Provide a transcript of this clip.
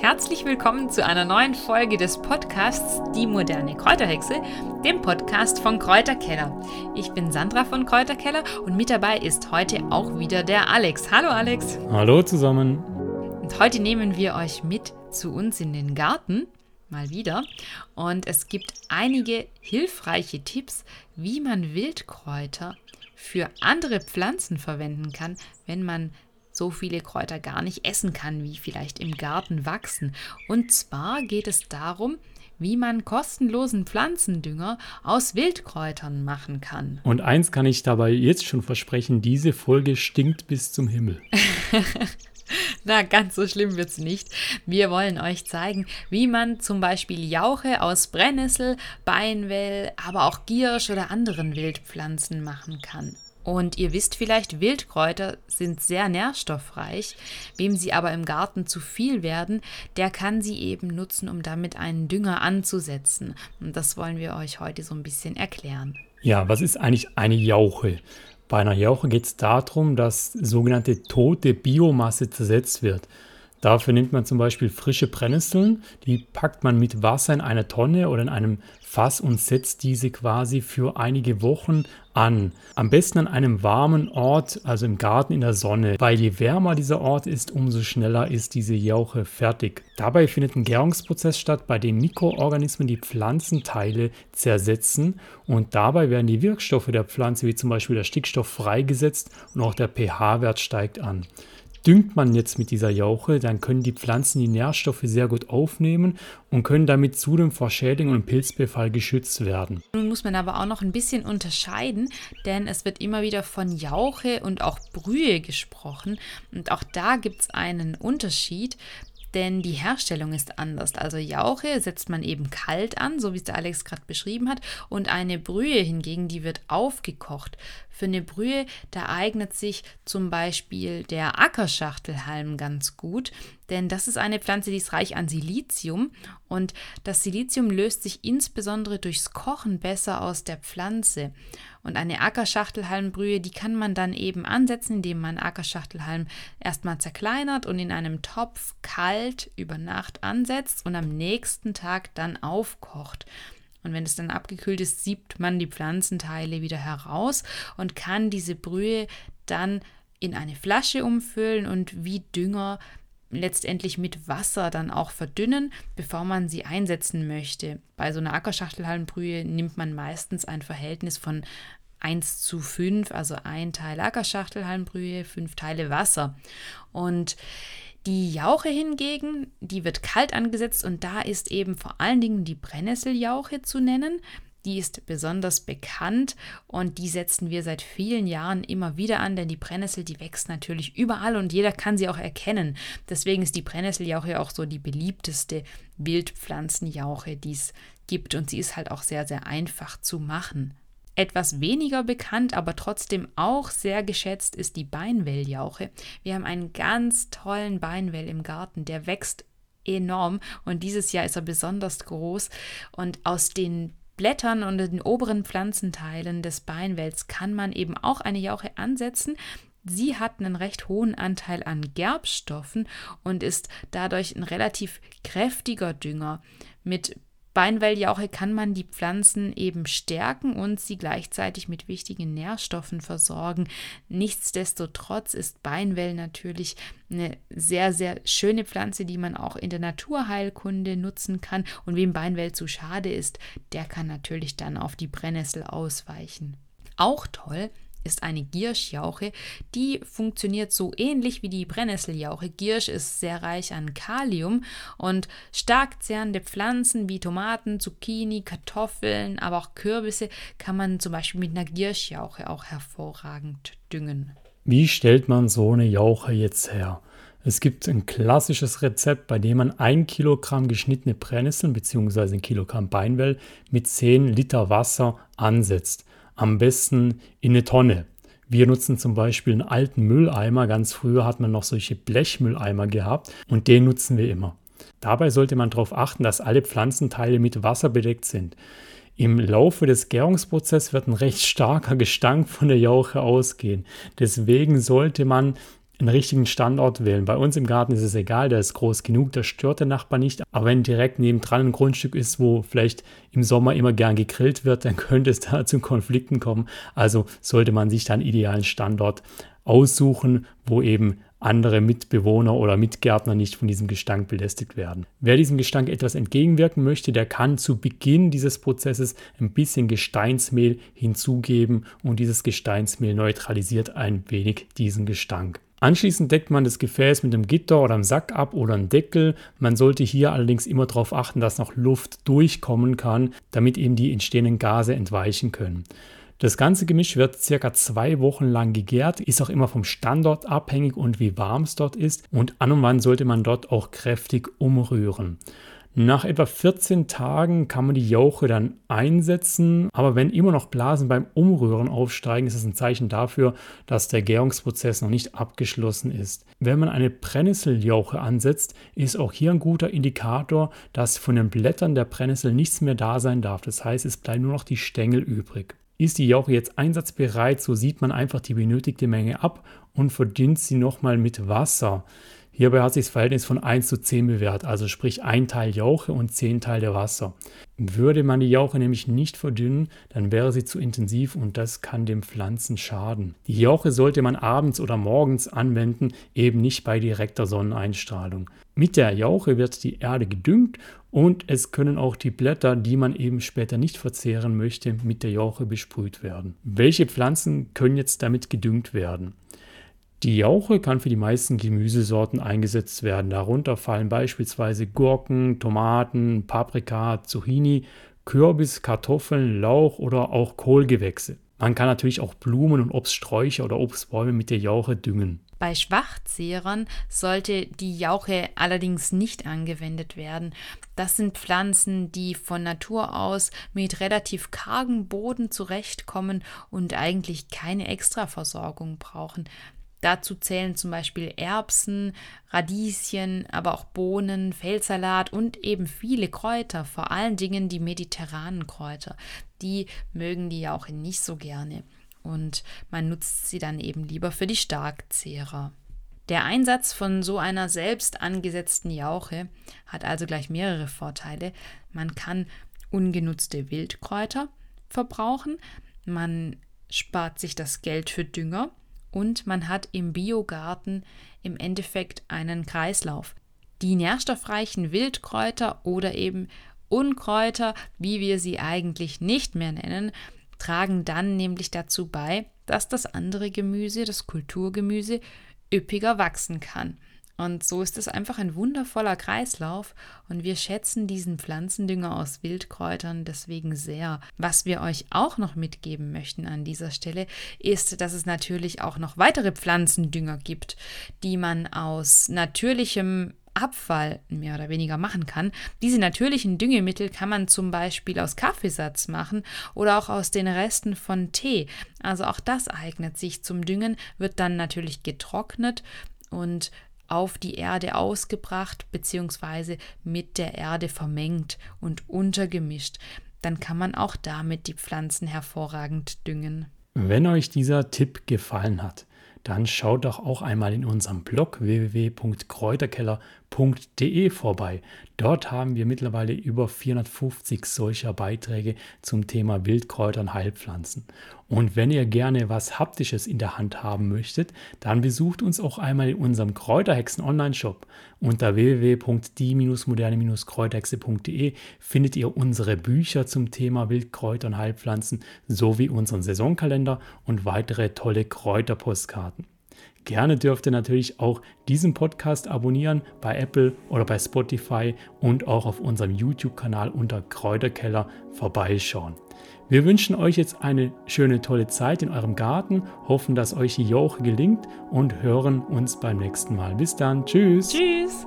Herzlich willkommen zu einer neuen Folge des Podcasts Die moderne Kräuterhexe, dem Podcast von Kräuterkeller. Ich bin Sandra von Kräuterkeller und mit dabei ist heute auch wieder der Alex. Hallo Alex. Hallo zusammen. Und heute nehmen wir euch mit zu uns in den Garten, mal wieder. Und es gibt einige hilfreiche Tipps, wie man Wildkräuter für andere Pflanzen verwenden kann, wenn man so viele Kräuter gar nicht essen kann, wie vielleicht im Garten wachsen. Und zwar geht es darum, wie man kostenlosen Pflanzendünger aus Wildkräutern machen kann. Und eins kann ich dabei jetzt schon versprechen, diese Folge stinkt bis zum Himmel. Na, ganz so schlimm wird es nicht. Wir wollen euch zeigen, wie man zum Beispiel Jauche aus Brennnessel, Beinwell, aber auch Giersch oder anderen Wildpflanzen machen kann. Und ihr wisst vielleicht, Wildkräuter sind sehr nährstoffreich. Wem sie aber im Garten zu viel werden, der kann sie eben nutzen, um damit einen Dünger anzusetzen. Und das wollen wir euch heute so ein bisschen erklären. Ja, was ist eigentlich eine Jauche? Bei einer Jauche geht es darum, dass sogenannte tote Biomasse zersetzt wird. Dafür nimmt man zum Beispiel frische Brennnesseln, die packt man mit Wasser in eine Tonne oder in einem Fass und setzt diese quasi für einige Wochen an. Am besten an einem warmen Ort, also im Garten in der Sonne, weil je wärmer dieser Ort ist, umso schneller ist diese Jauche fertig. Dabei findet ein Gärungsprozess statt, bei dem Mikroorganismen die Pflanzenteile zersetzen und dabei werden die Wirkstoffe der Pflanze, wie zum Beispiel der Stickstoff, freigesetzt und auch der pH-Wert steigt an. Düngt man jetzt mit dieser Jauche, dann können die Pflanzen die Nährstoffe sehr gut aufnehmen und können damit zudem vor Schädlingen und Pilzbefall geschützt werden. Nun muss man aber auch noch ein bisschen unterscheiden, denn es wird immer wieder von Jauche und auch Brühe gesprochen. Und auch da gibt es einen Unterschied denn die Herstellung ist anders. Also Jauche setzt man eben kalt an, so wie es der Alex gerade beschrieben hat, und eine Brühe hingegen, die wird aufgekocht. Für eine Brühe, da eignet sich zum Beispiel der Ackerschachtelhalm ganz gut, denn das ist eine Pflanze, die ist reich an Silizium und das Silizium löst sich insbesondere durchs Kochen besser aus der Pflanze. Und eine Ackerschachtelhalmbrühe, die kann man dann eben ansetzen, indem man Ackerschachtelhalm erstmal zerkleinert und in einem Topf kalt über Nacht ansetzt und am nächsten Tag dann aufkocht. Und wenn es dann abgekühlt ist, siebt man die Pflanzenteile wieder heraus und kann diese Brühe dann in eine Flasche umfüllen und wie Dünger letztendlich mit Wasser dann auch verdünnen, bevor man sie einsetzen möchte. Bei so einer Ackerschachtelhalmbrühe nimmt man meistens ein Verhältnis von 1 zu 5, also ein Teil Ackerschachtelhalmbrühe, fünf Teile Wasser. Und die Jauche hingegen, die wird kalt angesetzt und da ist eben vor allen Dingen die Brennnesseljauche zu nennen. Die ist besonders bekannt und die setzen wir seit vielen Jahren immer wieder an, denn die Brennnessel, die wächst natürlich überall und jeder kann sie auch erkennen. Deswegen ist die Brennnesseljauche auch so die beliebteste Wildpflanzenjauche, die es gibt und sie ist halt auch sehr, sehr einfach zu machen. Etwas weniger bekannt, aber trotzdem auch sehr geschätzt ist die Beinwelljauche. Wir haben einen ganz tollen Beinwell im Garten, der wächst enorm und dieses Jahr ist er besonders groß und aus den Blättern und den oberen Pflanzenteilen des Beinwells kann man eben auch eine Jauche ansetzen. Sie hat einen recht hohen Anteil an Gerbstoffen und ist dadurch ein relativ kräftiger Dünger. Mit Beinwelljauche kann man die Pflanzen eben stärken und sie gleichzeitig mit wichtigen Nährstoffen versorgen. Nichtsdestotrotz ist Beinwell natürlich eine sehr, sehr schöne Pflanze, die man auch in der Naturheilkunde nutzen kann. Und wem Beinwell zu schade ist, der kann natürlich dann auf die Brennnessel ausweichen. Auch toll ist eine Gierschjauche. Die funktioniert so ähnlich wie die Brennnesseljauche. Giersch ist sehr reich an Kalium und stark zehrende Pflanzen wie Tomaten, Zucchini, Kartoffeln, aber auch Kürbisse kann man zum Beispiel mit einer Gierschjauche auch hervorragend düngen. Wie stellt man so eine Jauche jetzt her? Es gibt ein klassisches Rezept, bei dem man ein Kilogramm geschnittene Brennnesseln bzw. ein Kilogramm Beinwell mit 10 Liter Wasser ansetzt am besten in eine Tonne. Wir nutzen zum Beispiel einen alten Mülleimer. Ganz früher hat man noch solche Blechmülleimer gehabt und den nutzen wir immer. Dabei sollte man darauf achten, dass alle Pflanzenteile mit Wasser bedeckt sind. Im Laufe des Gärungsprozesses wird ein recht starker Gestank von der Jauche ausgehen. Deswegen sollte man einen richtigen Standort wählen. Bei uns im Garten ist es egal, der ist groß genug, der stört den Nachbar nicht. Aber wenn direkt nebendran ein Grundstück ist, wo vielleicht im Sommer immer gern gegrillt wird, dann könnte es da zu Konflikten kommen. Also sollte man sich dann idealen Standort aussuchen, wo eben andere Mitbewohner oder Mitgärtner nicht von diesem Gestank belästigt werden. Wer diesem Gestank etwas entgegenwirken möchte, der kann zu Beginn dieses Prozesses ein bisschen Gesteinsmehl hinzugeben und dieses Gesteinsmehl neutralisiert ein wenig diesen Gestank. Anschließend deckt man das Gefäß mit einem Gitter oder einem Sack ab oder einem Deckel. Man sollte hier allerdings immer darauf achten, dass noch Luft durchkommen kann, damit eben die entstehenden Gase entweichen können. Das ganze Gemisch wird circa zwei Wochen lang gegärt, ist auch immer vom Standort abhängig und wie warm es dort ist. Und an und wann sollte man dort auch kräftig umrühren. Nach etwa 14 Tagen kann man die Jauche dann einsetzen, aber wenn immer noch Blasen beim Umrühren aufsteigen, ist das ein Zeichen dafür, dass der Gärungsprozess noch nicht abgeschlossen ist. Wenn man eine Brennnesseljauche ansetzt, ist auch hier ein guter Indikator, dass von den Blättern der Brennnessel nichts mehr da sein darf. Das heißt, es bleiben nur noch die Stängel übrig. Ist die Jauche jetzt einsatzbereit, so sieht man einfach die benötigte Menge ab und verdünnt sie nochmal mit Wasser. Hierbei hat sich das Verhältnis von 1 zu 10 bewährt, also sprich ein Teil Jauche und 10 Teile Wasser. Würde man die Jauche nämlich nicht verdünnen, dann wäre sie zu intensiv und das kann dem Pflanzen schaden. Die Jauche sollte man abends oder morgens anwenden, eben nicht bei direkter Sonneneinstrahlung. Mit der Jauche wird die Erde gedüngt und es können auch die Blätter, die man eben später nicht verzehren möchte, mit der Jauche besprüht werden. Welche Pflanzen können jetzt damit gedüngt werden? Die Jauche kann für die meisten Gemüsesorten eingesetzt werden. Darunter fallen beispielsweise Gurken, Tomaten, Paprika, Zucchini, Kürbis, Kartoffeln, Lauch oder auch Kohlgewächse. Man kann natürlich auch Blumen und Obststräucher oder Obstbäume mit der Jauche düngen. Bei Schwachzehrern sollte die Jauche allerdings nicht angewendet werden. Das sind Pflanzen, die von Natur aus mit relativ kargem Boden zurechtkommen und eigentlich keine Extraversorgung brauchen. Dazu zählen zum Beispiel Erbsen, Radieschen, aber auch Bohnen, Feldsalat und eben viele Kräuter, vor allen Dingen die mediterranen Kräuter. Die mögen die Jauche nicht so gerne und man nutzt sie dann eben lieber für die Starkzehrer. Der Einsatz von so einer selbst angesetzten Jauche hat also gleich mehrere Vorteile. Man kann ungenutzte Wildkräuter verbrauchen, man spart sich das Geld für Dünger und man hat im Biogarten im Endeffekt einen Kreislauf. Die nährstoffreichen Wildkräuter oder eben Unkräuter, wie wir sie eigentlich nicht mehr nennen, tragen dann nämlich dazu bei, dass das andere Gemüse, das Kulturgemüse, üppiger wachsen kann. Und so ist es einfach ein wundervoller Kreislauf und wir schätzen diesen Pflanzendünger aus Wildkräutern deswegen sehr. Was wir euch auch noch mitgeben möchten an dieser Stelle ist, dass es natürlich auch noch weitere Pflanzendünger gibt, die man aus natürlichem Abfall mehr oder weniger machen kann. Diese natürlichen Düngemittel kann man zum Beispiel aus Kaffeesatz machen oder auch aus den Resten von Tee. Also auch das eignet sich zum Düngen, wird dann natürlich getrocknet und auf die Erde ausgebracht bzw. mit der Erde vermengt und untergemischt. Dann kann man auch damit die Pflanzen hervorragend düngen. Wenn euch dieser Tipp gefallen hat, dann schaut doch auch einmal in unserem Blog www.kräuterkeller.de vorbei. Dort haben wir mittlerweile über 450 solcher Beiträge zum Thema Wildkräuter und Heilpflanzen. Und wenn ihr gerne was Haptisches in der Hand haben möchtet, dann besucht uns auch einmal in unserem Kräuterhexen Online-Shop. Unter www.die-moderne-kräuterhexe.de findet ihr unsere Bücher zum Thema Wildkräuter und Heilpflanzen sowie unseren Saisonkalender und weitere tolle Kräuterpostkarten. Gerne dürft ihr natürlich auch diesen Podcast abonnieren bei Apple oder bei Spotify und auch auf unserem YouTube-Kanal unter Kräuterkeller vorbeischauen. Wir wünschen euch jetzt eine schöne, tolle Zeit in eurem Garten, hoffen, dass euch die Jauche gelingt und hören uns beim nächsten Mal. Bis dann. Tschüss. Tschüss.